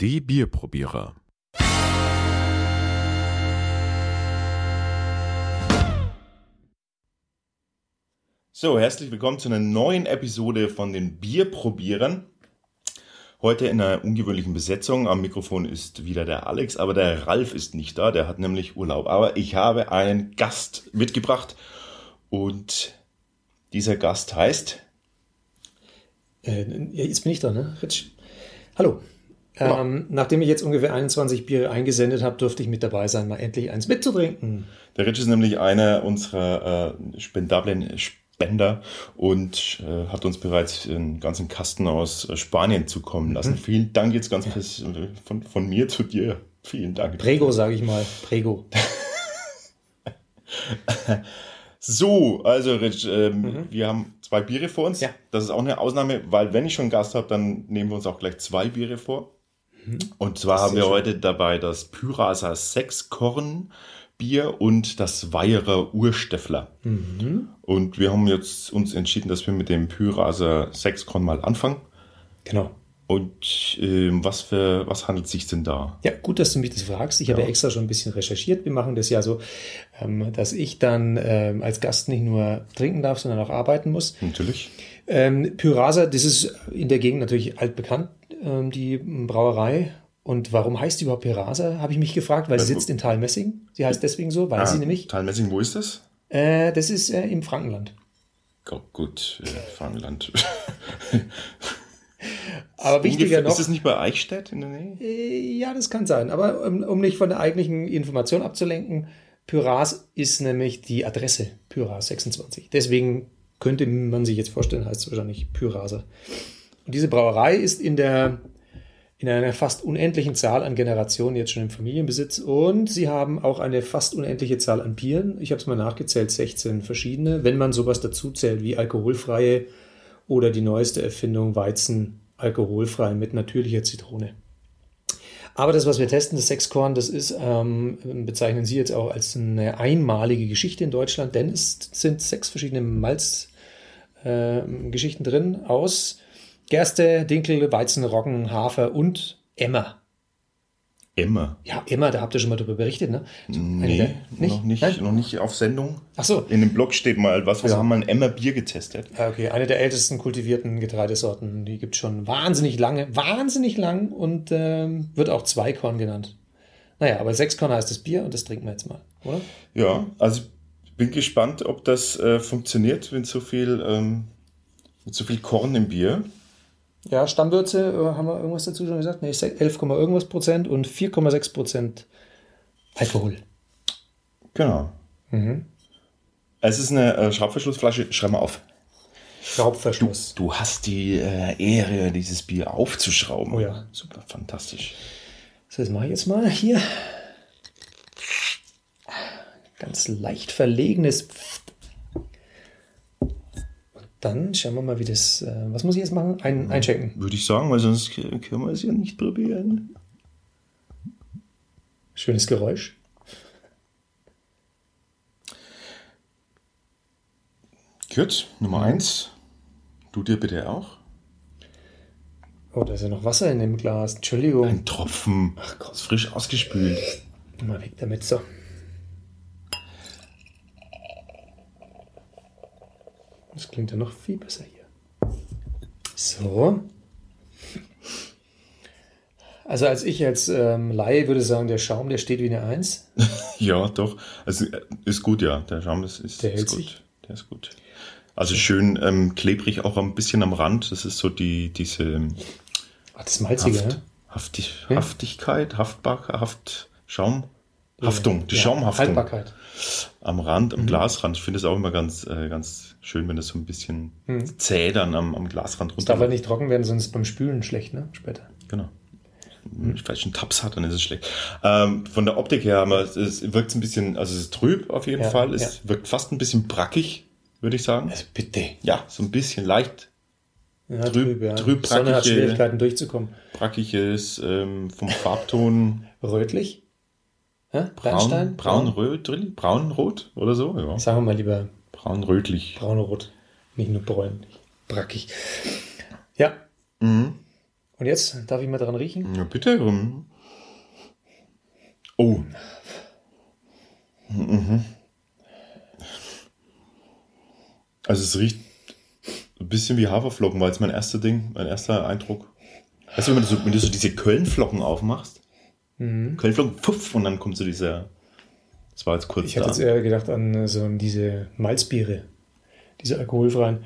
Die Bierprobierer. So, herzlich willkommen zu einer neuen Episode von den Bierprobierern. Heute in einer ungewöhnlichen Besetzung. Am Mikrofon ist wieder der Alex, aber der Ralf ist nicht da, der hat nämlich Urlaub. Aber ich habe einen Gast mitgebracht und dieser Gast heißt. Äh, jetzt bin ich da, ne? Ritsch. Hallo. Genau. Ähm, nachdem ich jetzt ungefähr 21 Biere eingesendet habe, durfte ich mit dabei sein, mal endlich eins mitzutrinken. Der Ritsch ist nämlich einer unserer äh, spendablen Spender und äh, hat uns bereits einen ganzen Kasten aus äh, Spanien zukommen lassen. Mhm. Vielen Dank jetzt ganz ja. von, von mir zu dir. Vielen Dank. Prego, sage ich mal. Prego. so, also Rich, ähm, mhm. wir haben zwei Biere vor uns. Ja. Das ist auch eine Ausnahme, weil wenn ich schon einen Gast habe, dann nehmen wir uns auch gleich zwei Biere vor. Und zwar haben wir schön. heute dabei das Pyrasa Sechskorn Bier und das Weiherer Ursteffler. Mhm. Und wir haben jetzt uns entschieden, dass wir mit dem Pyraser Sechskorn mal anfangen. Genau. Und äh, was für was handelt sich denn da? Ja, gut, dass du mich das fragst. Ich ja. habe ja extra schon ein bisschen recherchiert. Wir machen das ja so, ähm, dass ich dann ähm, als Gast nicht nur trinken darf, sondern auch arbeiten muss. Natürlich. Ähm, Pyrasa, das ist in der Gegend natürlich altbekannt, ähm, die Brauerei. Und warum heißt die überhaupt Perasa, habe ich mich gefragt, weil sie sitzt in Talmessing. Sie heißt deswegen so, weil ah, sie nämlich. Talmessing, wo ist das? Äh, das ist äh, im Frankenland. Oh, gut, äh, Frankenland. Aber wichtiger noch. Ist es nicht bei Eichstätt in der Nähe? Äh, ja, das kann sein. Aber um, um nicht von der eigentlichen Information abzulenken, Pyras ist nämlich die Adresse Pyras 26. Deswegen könnte man sich jetzt vorstellen, heißt es wahrscheinlich Pyrase. Und diese Brauerei ist in der in einer fast unendlichen Zahl an Generationen jetzt schon im Familienbesitz und sie haben auch eine fast unendliche Zahl an Bieren. Ich habe es mal nachgezählt, 16 verschiedene, wenn man sowas dazu zählt wie alkoholfreie oder die neueste Erfindung Weizen alkoholfrei mit natürlicher Zitrone. Aber das, was wir testen, das Sechskorn, das ist, ähm, bezeichnen Sie jetzt auch als eine einmalige Geschichte in Deutschland, denn es sind sechs verschiedene Malzgeschichten äh, drin aus Gerste, Dinkel, Weizen, Roggen, Hafer und Emmer. Emmer? Ja, Emmer, da habt ihr schon mal darüber berichtet, ne? Nee, nicht? Noch, nicht, noch nicht auf Sendung. Ach so. In dem Blog steht mal was, wir so. haben mal ein Emmer Bier getestet. Ah, okay, eine der ältesten kultivierten Getreidesorten, die gibt schon wahnsinnig lange, wahnsinnig lang und ähm, wird auch Zweikorn genannt. Naja, aber Sechskorn heißt das Bier und das trinken wir jetzt mal, oder? Ja, also ich bin gespannt, ob das äh, funktioniert, wenn so viel, ähm, mit so viel Korn im Bier. Ja, Stammwürze, äh, haben wir irgendwas dazu schon gesagt? Nee, 11, irgendwas Prozent und 4,6 Prozent Alkohol. Genau. Mhm. Es ist eine äh, Schraubverschlussflasche. Schreib mal auf. Schraubverschluss. Du, du hast die äh, Ehre, dieses Bier aufzuschrauben. Oh ja. Super, fantastisch. So, das mache ich jetzt mal hier. Ganz leicht verlegenes dann schauen wir mal, wie das. Äh, was muss ich jetzt machen? Ein, einchecken. Würde ich sagen, weil sonst können wir es ja nicht probieren. Schönes Geräusch. Gut, Nummer eins. Du dir bitte auch. Oh, da ist ja noch Wasser in dem Glas. Entschuldigung. Ein Tropfen. Ach Gott. Ist frisch ausgespült. Mal weg damit so. Das klingt ja noch viel besser hier. So. Also als ich als ähm, Laie würde sagen, der Schaum, der steht wie eine Eins. ja, doch. Also äh, ist gut, ja. Der Schaum ist, ist, der ist gut. Der ist gut. Also schön ähm, klebrig auch ein bisschen am Rand. Das ist so die diese ähm, Ach, das Malzige, Haft, ne? Haftig, ja. Haftigkeit, Haftbar, Haft, Schaum, Haftung, die ja, Schaumhaftung. Haltbarkeit. Am Rand, am mhm. Glasrand. Ich finde es auch immer ganz, äh, ganz schön, wenn das so ein bisschen mhm. zäh dann am, am Glasrand runter. Es darf halt nicht trocken werden, sonst ist es beim Spülen schlecht, ne? Später. Genau. Wenn ich vielleicht einen Taps hat, dann ist es schlecht. Ähm, von der Optik her haben wir, es wirkt ein bisschen, also es ist trüb auf jeden ja, Fall. Es ja. wirkt fast ein bisschen brackig, würde ich sagen. Also bitte. Ja, so ein bisschen leicht ja, trüb, trüb, ja. trüb brackige, Sonne hat Schwierigkeiten durchzukommen. Brackiges, ähm, vom Farbton. Rötlich? Hä? Braun, braun, röt, braun, rot oder so, ja. Sagen wir mal lieber braun-rötlich. Braun-rot. Nicht nur bräunlich. Brackig. Ja. Mhm. Und jetzt darf ich mal dran riechen? Ja, bitte. Oh. Mhm. Also es riecht ein bisschen wie Haferflocken, war jetzt mein erster Ding, mein erster Eindruck. Weißt du, wenn du so, wenn du so diese Kölnflocken aufmachst, mhm. Kölnflocken, pfuff, und dann kommt so dieser, das war jetzt kurz Ich da. hätte jetzt eher gedacht an äh, so diese Malzbiere, diese alkoholfreien.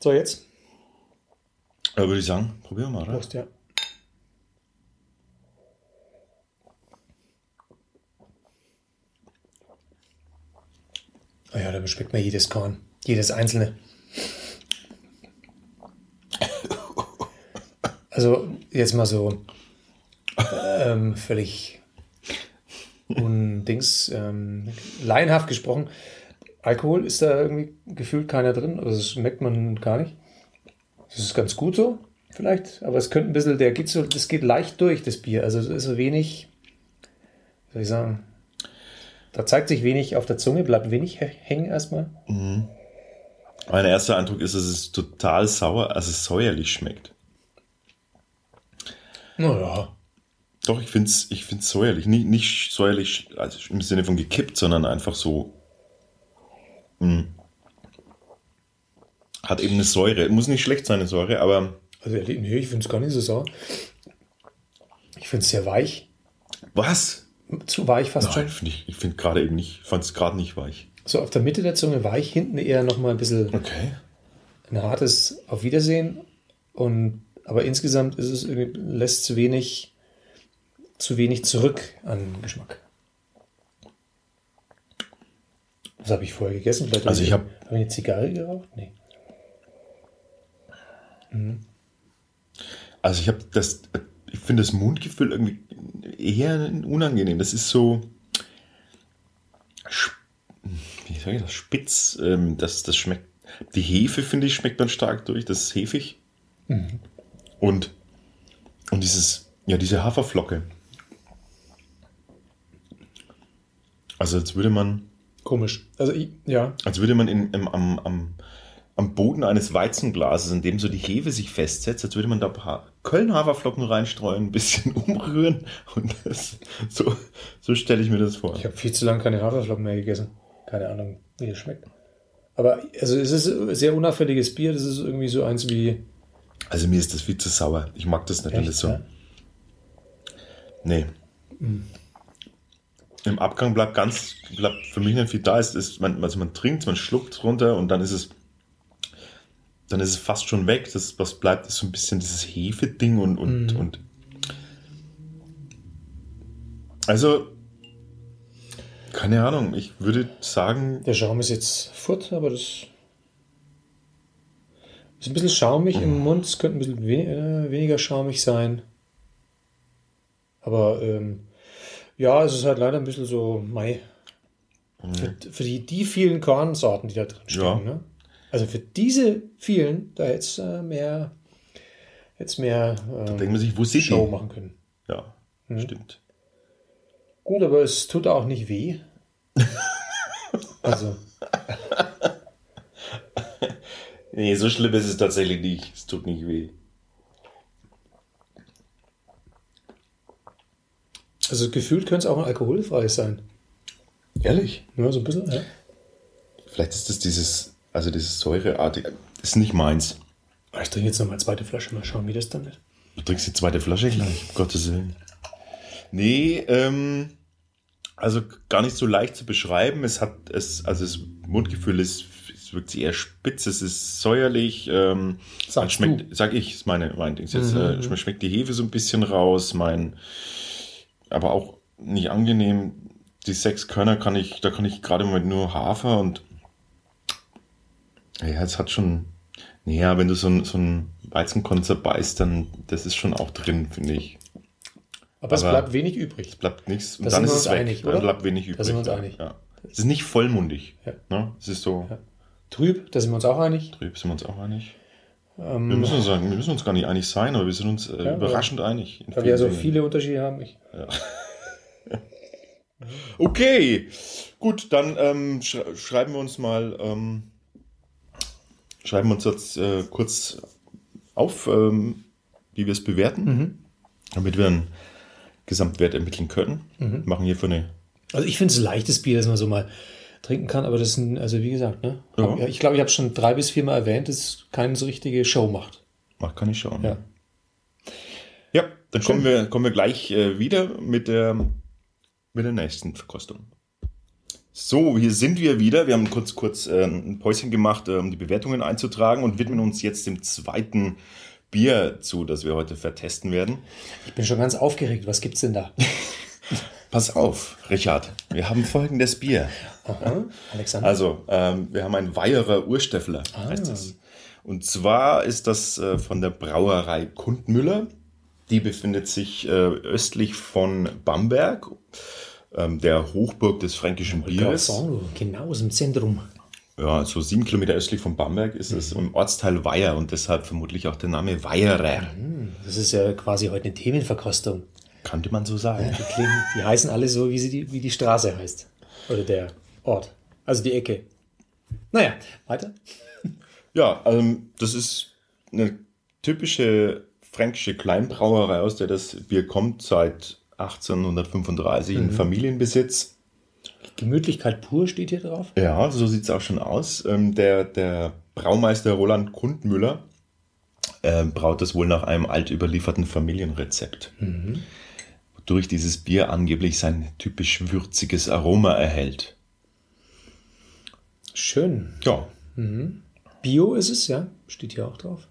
So, jetzt? Ja, würde ich sagen, probieren wir mal, oder? Prost, ja. Oh ja, da schmeckt man jedes Korn, jedes einzelne. Also jetzt mal so ähm, völlig undings, ähm, laienhaft gesprochen. Alkohol ist da irgendwie gefühlt keiner drin, also das schmeckt man gar nicht. Das ist ganz gut so, vielleicht, aber es könnte ein bisschen, der geht so, das geht leicht durch, das Bier. Also es ist so wenig, soll ich sagen, da zeigt sich wenig auf der Zunge, bleibt wenig hängen erstmal. Mhm. Mein erster Eindruck ist, dass es total sauer, also säuerlich schmeckt. Naja. Doch, ich finde es ich find's säuerlich. Nicht, nicht säuerlich also im Sinne von gekippt, sondern einfach so. Mh. Hm. Hat eben eine Säure. Muss nicht schlecht sein, eine Säure, aber. Also, nee, ich finde es gar nicht so sauer. Ich finde es sehr weich. Was? Zu weich fast Nein, schon. Find ich ich finde gerade eben nicht. Ich fand es gerade nicht weich. So auf der Mitte der Zunge weich, hinten eher nochmal ein bisschen. Okay. Ein hartes Auf Wiedersehen. Und, aber insgesamt ist es lässt zu wenig, zu wenig zurück an Geschmack. Was habe ich vorher gegessen? Vielleicht also ich habe hab ich eine Zigarre geraucht? Nee. Mhm. Also ich habe das, ich finde das Mundgefühl irgendwie eher unangenehm. Das ist so, wie sage ich das, spitz. Ähm, das, das schmeckt, die Hefe finde ich schmeckt dann stark durch. Das ist hefig. Mhm. Und, und dieses, ja, diese Haferflocke. Also als würde man. Komisch. Also ich, ja. Als würde man in, im, am, am am Boden eines Weizenglases, in dem so die Hefe sich festsetzt, als würde man da ein paar Köln-Haferflocken reinstreuen, ein bisschen umrühren und das, so, so stelle ich mir das vor. Ich habe viel zu lange keine Haferflocken mehr gegessen. Keine Ahnung, wie das schmeckt. Aber also es ist ein sehr unauffälliges Bier, das ist irgendwie so eins wie. Also mir ist das viel zu sauer. Ich mag das nicht, Echt, wenn das so. Ja? Nee. Mhm. Im Abgang bleibt ganz, bleibt für mich nicht viel da. Ist, ist man, also man trinkt, man schluckt runter und dann ist es dann ist es fast schon weg. Das, was bleibt, ist so ein bisschen dieses Hefe-Ding und, und, mhm. und. Also, keine Ahnung, ich würde sagen. Der Schaum ist jetzt fort, aber das ist ein bisschen schaumig mhm. im Mund. Es könnte ein bisschen we äh, weniger schaumig sein. Aber ähm, ja, es ist halt leider ein bisschen so, mei. Mhm. Für, für die, die vielen Kornsorten, die da drin stehen. Ja. Ne? Also für diese vielen, da jetzt äh, mehr, jetzt mehr äh, da denkt man sich, wo sind Show die? machen können. Ja, mhm. stimmt. Gut, aber es tut auch nicht weh. also. nee, so schlimm ist es tatsächlich nicht. Es tut nicht weh. Also gefühlt könnte es auch ein alkoholfreies sein. Ehrlich? Ja, so ein bisschen, ja. Vielleicht ist das dieses also dieses Säureartige ist nicht meins. Ich trinke jetzt noch mal zweite Flasche, mal schauen, wie das dann ist. Du trinkst die zweite Flasche gleich, um Gottes Willen. Nee, ähm, also gar nicht so leicht zu beschreiben. Es hat, es, also das Mundgefühl ist, es wirkt sich eher spitz, es ist säuerlich. Ähm, Sagst schmeckt, du? Sag ich, ist meine, mein Ding. Jetzt, mhm. äh, schmeckt die Hefe so ein bisschen raus, mein, aber auch nicht angenehm. Die sechs Körner kann ich, da kann ich gerade mal nur Hafer und ja, es hat schon. Naja, wenn du so ein, so ein Weizenkorn zerbeißt, dann das ist schon auch drin, finde ich. Aber, Aber, es bleibt wenig übrig. Es bleibt nichts. Und dann ist es weg. Einig, dann bleibt wenig übrig. Da sind wir uns einig. Ja. Es ist nicht vollmundig. Ja. Ne? Es ist so. Ja. Trüb, da sind wir uns auch einig. Trüb sind wir uns auch einig. Ähm, wir, müssen uns sagen, wir müssen uns gar nicht einig sein, aber wir sind uns äh, ja, überraschend einig. Weil wir ja so viele Unterschiede haben. Ich. Ja. okay, gut, dann ähm, sch schreiben wir uns mal. Ähm, schreiben wir uns jetzt äh, kurz auf, ähm, wie wir es bewerten, mhm. damit wir einen Gesamtwert ermitteln können. Mhm. Machen hier für eine. Also ich finde es ein leichtes Bier, das man so mal trinken kann, aber das ist, also wie gesagt, ne? Ja. Ich glaube, ich habe schon drei bis vier Mal erwähnt, dass es keine so richtige Show macht. Macht ich schauen. Ja. Ja, dann kommen wir, kommen wir gleich äh, wieder mit der, mit der nächsten Verkostung. So, hier sind wir wieder. Wir haben kurz, kurz äh, ein Päuschen gemacht, äh, um die Bewertungen einzutragen und widmen uns jetzt dem zweiten Bier zu, das wir heute vertesten werden. Ich bin schon ganz aufgeregt. Was gibt's denn da? Pass auf, Richard. Wir haben folgendes Bier. Aha, Alexander. Also, ähm, wir haben ein Weierer Ursteffler, ah. heißt das. Und zwar ist das äh, von der Brauerei Kundmüller. Die befindet sich äh, östlich von Bamberg, ähm, der Hochburg des fränkischen Bieres. Genau aus dem Zentrum. Ja, so sieben Kilometer östlich von Bamberg ist es im Ortsteil Weiher und deshalb vermutlich auch der Name Weierer. Hm, das ist ja quasi heute eine Themenverkostung. Könnte man so sagen. Ja, die, klingen, die, heißen alle so, wie, sie die, wie die Straße heißt. Oder der Ort. Also die Ecke. Naja, weiter. Ja, also das ist eine typische fränkische Kleinbrauerei, aus der das Bier kommt, seit 1835 mhm. in Familienbesitz. Gemütlichkeit pur steht hier drauf. Ja, so sieht es auch schon aus. Ähm, der, der Braumeister Roland Kundmüller äh, braut das wohl nach einem alt überlieferten Familienrezept. Mhm. Wodurch dieses Bier angeblich sein typisch würziges Aroma erhält. Schön. Ja. Mhm. Bio ist es, ja. Steht hier auch drauf.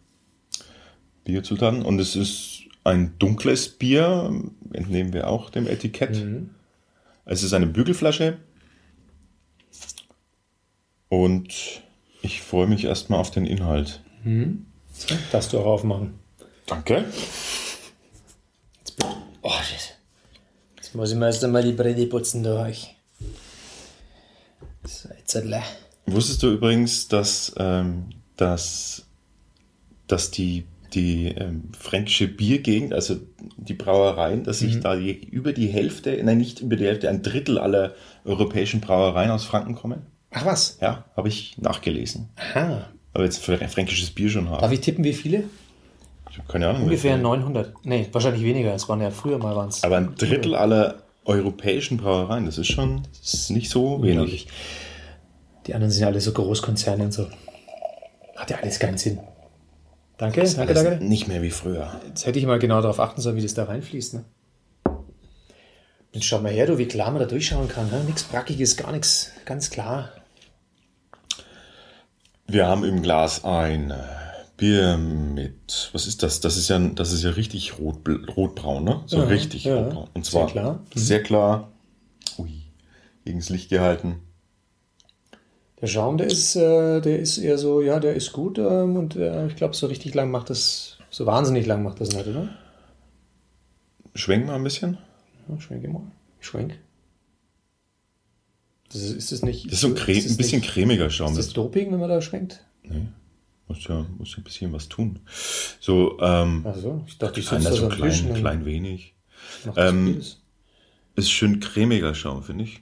Bierzutaten. Und es ist ein dunkles Bier, entnehmen wir auch dem Etikett. Mhm. Es ist eine Bügelflasche. Und ich freue mich erstmal auf den Inhalt. Mhm. So, darfst du auch aufmachen. Danke. Jetzt, oh, jetzt muss ich mir erst einmal die Brille putzen durch euch. So, Wusstest du übrigens, dass, ähm, dass, dass die die ähm, fränkische Biergegend, also die Brauereien, dass sich mhm. da die, über die Hälfte, nein, nicht über die Hälfte, ein Drittel aller europäischen Brauereien aus Franken kommen. Ach was? Ja, habe ich nachgelesen. Aha. Aber jetzt fränkisches Bier schon haben. Darf ich tippen, wie viele? Ich habe keine Ahnung. Ungefähr 900. Nee, wahrscheinlich weniger. Es waren ja früher mal waren Aber ein Drittel aller europäischen Brauereien, das ist schon das ist nicht so wenig. Die anderen sind ja alle so Großkonzerne und so. Hat ja alles keinen Sinn. Danke, das danke, danke. Nicht mehr wie früher. Jetzt hätte ich mal genau darauf achten sollen, wie das da reinfließt. Ne? Jetzt schau mal her, du, wie klar man da durchschauen kann. Ne? Nichts Brackiges, gar nichts. Ganz klar. Wir haben im Glas ein äh, Bier mit, was ist das? Das ist ja, das ist ja richtig rot, rotbraun, ne? So ja, richtig ja. rotbraun. Und zwar sehr klar. Mhm. Sehr klar. Ui, gegen das Licht gehalten. Der Schaum, der ist, äh, der ist eher so, ja, der ist gut ähm, und äh, ich glaube, so richtig lang macht das, so wahnsinnig lang macht das nicht, oder? Schwenk mal ein bisschen. Ja, schwenke mal. Ich schwenk. Das ist, ist das nicht. Das ist so ein, ist ein bisschen nicht, cremiger Schaum. Ist das Doping, wenn man da schwenkt? Nee. Muss ja, muss ja ein bisschen was tun. So, ähm, also, ich dachte, ich sitze da so klein, bisschen, klein wenig. Ähm, ist schön cremiger Schaum, finde ich.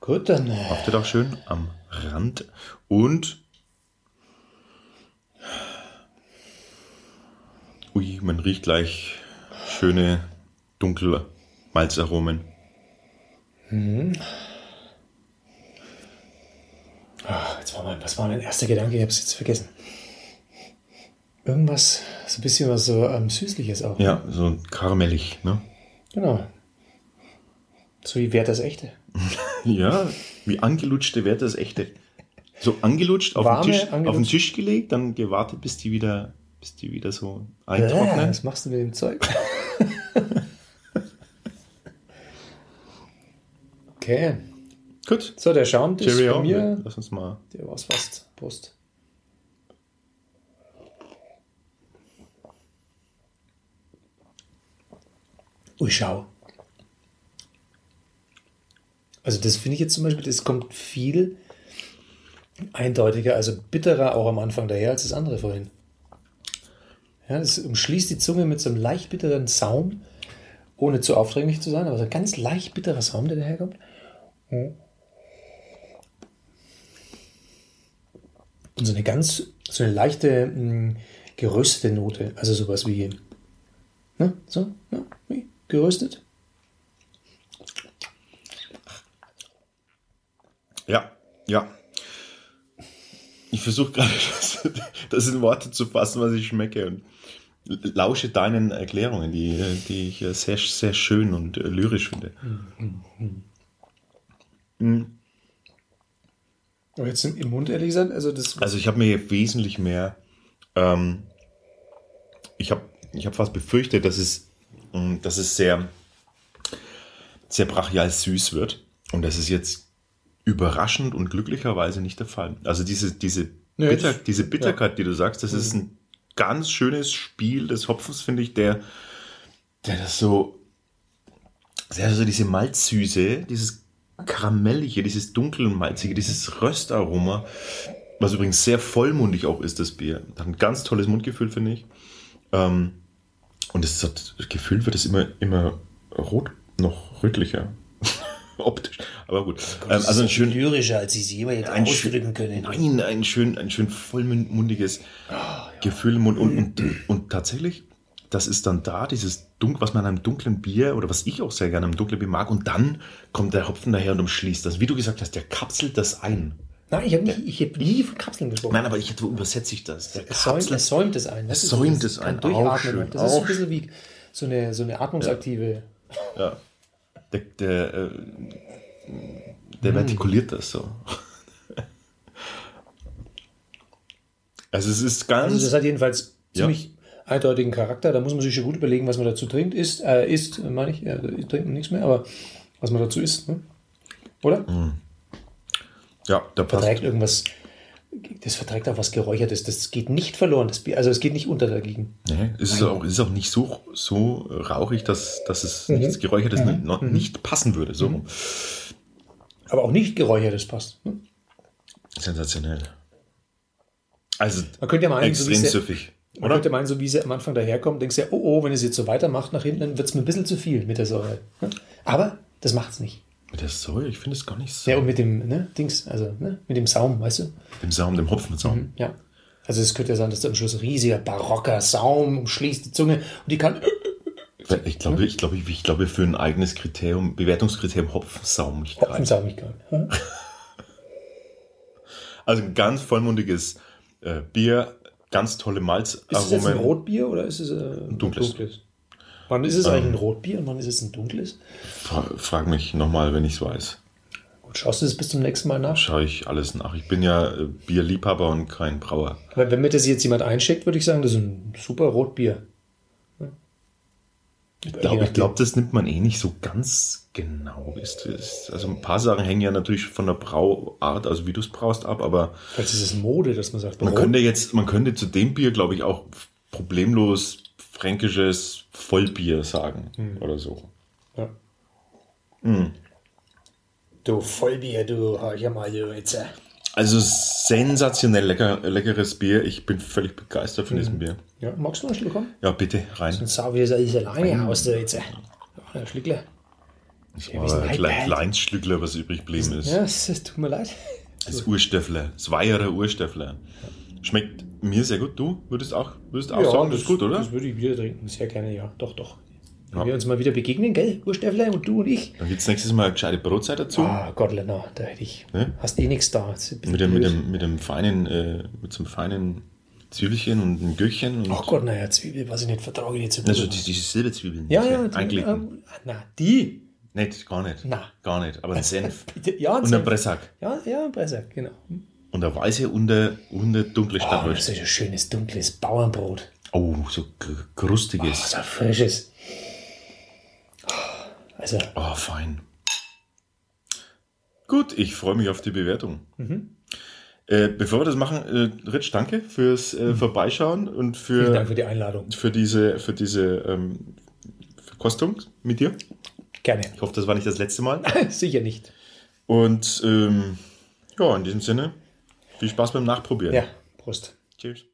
Gut, dann. Äh, Achtet auch schön am Rand. Und. Ui, man riecht gleich schöne dunkle Malzaromen. Mhm. Oh, jetzt war mein, was war mein erster Gedanke? Ich habe es jetzt vergessen. Irgendwas, so ein bisschen was so ähm, Süßliches auch. Ja, so karamellig, ne? Genau. So wie Wert das Echte. ja, wie angelutschte Wert das Echte. So angelutscht, auf, Warme, den Tisch, angelutscht. auf den Tisch gelegt, dann gewartet, bis die wieder, bis die wieder so eintrocknen. Ja, was machst du mit dem Zeug? okay. Gut. So, der Schaum ist bei mir. Lass uns mal. Der war's fast. Prost. Ui, schau. Also das finde ich jetzt zum Beispiel, das kommt viel eindeutiger, also bitterer auch am Anfang daher als das andere vorhin. Ja, das umschließt die Zunge mit so einem leicht bitteren Saum, ohne zu aufdringlich zu sein, aber so ein ganz leicht bitterer Saum, der daherkommt. Und so eine ganz, so eine leichte mh, hm, geröstete Note. Also sowas wie, ne? So, ja, wie geröstet. Ja, ja. Ich versuche gerade, das, das, in Worte zu fassen, was ich schmecke. Und lausche deinen Erklärungen, die, die ich sehr, sehr schön und lyrisch finde. Mhm. Aber jetzt im Mund, ehrlich gesagt, also das. Also ich habe mir wesentlich mehr. Ähm, ich habe ich hab fast befürchtet, dass es, mm, dass es sehr, sehr brachial süß wird. Und das ist jetzt überraschend und glücklicherweise nicht der Fall. Also diese, diese, nee, Bitter, diese Bitterkeit, ja. die du sagst, das mhm. ist ein ganz schönes Spiel des Hopfens, finde ich, der, der das so, sehr so diese Malzsüße, dieses Karamellige, dieses dunkel und malzige, dieses Röstaroma, was übrigens sehr vollmundig auch ist, das Bier. Hat ein ganz tolles Mundgefühl, finde ich. Ähm, und es hat, gefüllt wird es immer, immer rot, noch rötlicher. Optisch. Aber gut. Ähm, also ein schön lyrischer, als ich sie immer jetzt ausdrücken können. Nein, ein schön, ein schön vollmundiges oh, ja. Gefühl im Mund. Und, und, und tatsächlich, das ist dann da, dieses Dunkel, was man an einem dunklen Bier oder was ich auch sehr gerne am dunklen Bier mag. Und dann kommt der Hopfen daher und umschließt das. Wie du gesagt hast, der kapselt das ein. Nein, ich habe hab nie von Kapseln gesprochen. Nein, aber ich, wo übersetze ich das? Der säumt, er säumt es ein. Das säumt es ein. Auch schön. Das ist ein bisschen wie so eine, so eine atmungsaktive. Ja. ja. Der, der, äh, der hm. vertikuliert das so. Also es ist ganz. Also das hat jedenfalls ziemlich eindeutigen Charakter. Da muss man sich schon gut überlegen, was man dazu trinkt. Isst, äh, isst meine ich, äh, trinkt man nichts mehr, aber was man dazu isst. Ne? Oder? Mhm. Ja, da passt. Verträgt irgendwas, das verträgt auch was Geräuchertes. Das geht nicht verloren. Das Bier, also es geht nicht unter dagegen. Nee, es ist auch, es ist auch nicht so, so rauchig, dass, dass es mhm. nichts Geräuchertes mhm. nicht, nicht passen würde. So. Mhm. Aber auch nicht Geräuchertes passt. Ne? Sensationell. Also man könnte ja meinen, extrem so süffig. Man oder? könnte meinen, so wie sie am Anfang daherkommt, denkst du ja, oh, oh, wenn es jetzt so weitermacht nach hinten, dann wird es mir ein bisschen zu viel mit der Säure. Aber das macht es nicht. Mit der Säure? Ich finde es gar nicht so. Ja, und mit dem ne, Dings, also ne, mit dem Saum, weißt du? Dem Saum, dem Hopfensaum. Mhm, ja. Also es könnte ja sein, dass da am Schluss riesiger barocker Saum umschließt die Zunge und die kann. Ich glaube, ich glaube, ich glaube, für ein eigenes Kriterium, Bewertungskriterium Hopfensaumigkeit. Hopfensaumigkeit. Ja. Also ein ganz vollmundiges äh, Bier, ganz tolle Malzaromen. Ist es ein Rotbier oder ist es äh, ein dunkles? dunkles? Wann ist es eigentlich ein ähm. Rotbier und wann ist es ein dunkles? Frag mich nochmal, wenn ich es weiß. Gut, schaust du das bis zum nächsten Mal nach? Schaue ich alles nach. Ich bin ja äh, Bierliebhaber und kein Brauer. Aber wenn mir das jetzt jemand einschickt, würde ich sagen, das ist ein super Rotbier. Ich glaube, glaub, das nimmt man eh nicht so ganz genau. Ist, ist, also ein paar Sachen hängen ja natürlich von der Brauart, also wie du es brauchst, ab, aber. Vielleicht ist es Mode, dass man sagt. Man könnte jetzt, man könnte zu dem Bier, glaube ich, auch problemlos fränkisches Vollbier sagen hm. oder so. Ja. Hm. Du Vollbier, du, hör ja mal, du jetzt. Also sensationell lecker, leckeres Bier. Ich bin völlig begeistert von hm. diesem Bier. Ja, magst du noch ein Stück kommen? Ja, bitte, rein. Sonst sau wie so alleine aus der jetzt. Ja, Schlückler. Ich ja, war ein klein, kleines Schlückler, was übrig geblieben ist. Ja, es tut mir leid. Das Urstöffler, das Weierer Urstöffler. Schmeckt mir sehr gut. Du würdest auch, würdest auch ja, sagen, das ist gut, oder? Das würde ich wieder trinken, sehr gerne, ja. Doch, doch. Wenn ja. wir uns mal wieder begegnen, gell? Urstöffler und du und ich. Dann gibt es nächstes Mal eine gescheite Brotzeit dazu. Ah, Gott, Lena, da hätte ich. Ne? Hast eh nichts da. Mit dem, mit, dem, mit dem feinen, äh, mit so einem feinen Zwiebelchen und ein Gürkchen. Ach Gott, naja, Zwiebel, was ich nicht vertrage, jetzt. Also die, diese Silberzwiebeln. Ja, ja, eingelegt. Ähm, na, die. Nicht, gar nicht. Na. Gar nicht, aber ein Senf. ja, ein und ein Pressack. Ja, ja, ein Pressack, genau. Und eine weiße und eine, und eine dunkle Stadtwurst. Oh, das ist ein schönes, dunkles Bauernbrot. Oh, so krustiges. Oh, so frisches. Also. Oh, fein. Gut, ich freue mich auf die Bewertung. Mhm. Äh, bevor wir das machen, äh, Rich, danke fürs äh, mhm. Vorbeischauen und für, Vielen Dank für die Einladung. Für diese, für diese ähm, Verkostung mit dir. Gerne. Ich hoffe, das war nicht das letzte Mal. Sicher nicht. Und ähm, ja, in diesem Sinne, viel Spaß beim Nachprobieren. Ja, Prost. Tschüss.